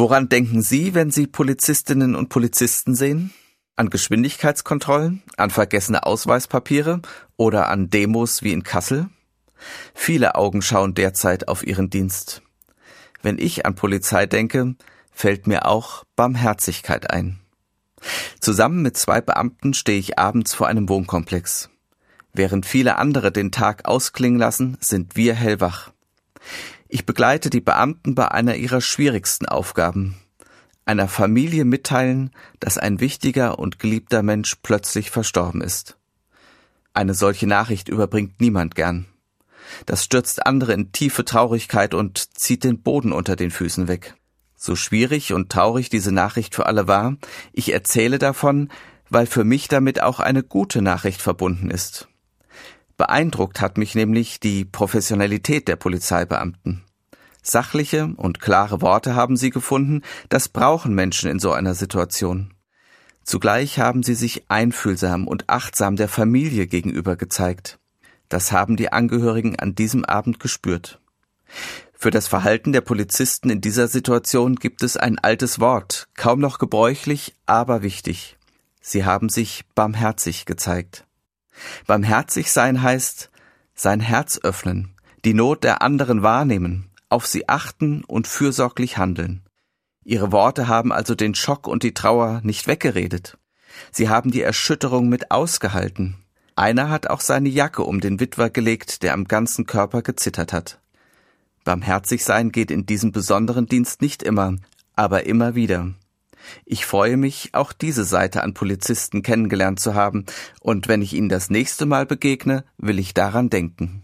Woran denken Sie, wenn Sie Polizistinnen und Polizisten sehen? An Geschwindigkeitskontrollen, an vergessene Ausweispapiere oder an Demos wie in Kassel? Viele Augen schauen derzeit auf ihren Dienst. Wenn ich an Polizei denke, fällt mir auch Barmherzigkeit ein. Zusammen mit zwei Beamten stehe ich abends vor einem Wohnkomplex. Während viele andere den Tag ausklingen lassen, sind wir hellwach. Ich begleite die Beamten bei einer ihrer schwierigsten Aufgaben. Einer Familie mitteilen, dass ein wichtiger und geliebter Mensch plötzlich verstorben ist. Eine solche Nachricht überbringt niemand gern. Das stürzt andere in tiefe Traurigkeit und zieht den Boden unter den Füßen weg. So schwierig und traurig diese Nachricht für alle war, ich erzähle davon, weil für mich damit auch eine gute Nachricht verbunden ist. Beeindruckt hat mich nämlich die Professionalität der Polizeibeamten. Sachliche und klare Worte haben sie gefunden, das brauchen Menschen in so einer Situation. Zugleich haben sie sich einfühlsam und achtsam der Familie gegenüber gezeigt. Das haben die Angehörigen an diesem Abend gespürt. Für das Verhalten der Polizisten in dieser Situation gibt es ein altes Wort, kaum noch gebräuchlich, aber wichtig. Sie haben sich barmherzig gezeigt. Barmherzig sein heißt, sein Herz öffnen, die Not der anderen wahrnehmen, auf sie achten und fürsorglich handeln. Ihre Worte haben also den Schock und die Trauer nicht weggeredet. Sie haben die Erschütterung mit ausgehalten, einer hat auch seine Jacke um den Witwer gelegt, der am ganzen Körper gezittert hat. Barmherzig sein geht in diesem besonderen Dienst nicht immer, aber immer wieder. Ich freue mich, auch diese Seite an Polizisten kennengelernt zu haben, und wenn ich ihnen das nächste Mal begegne, will ich daran denken.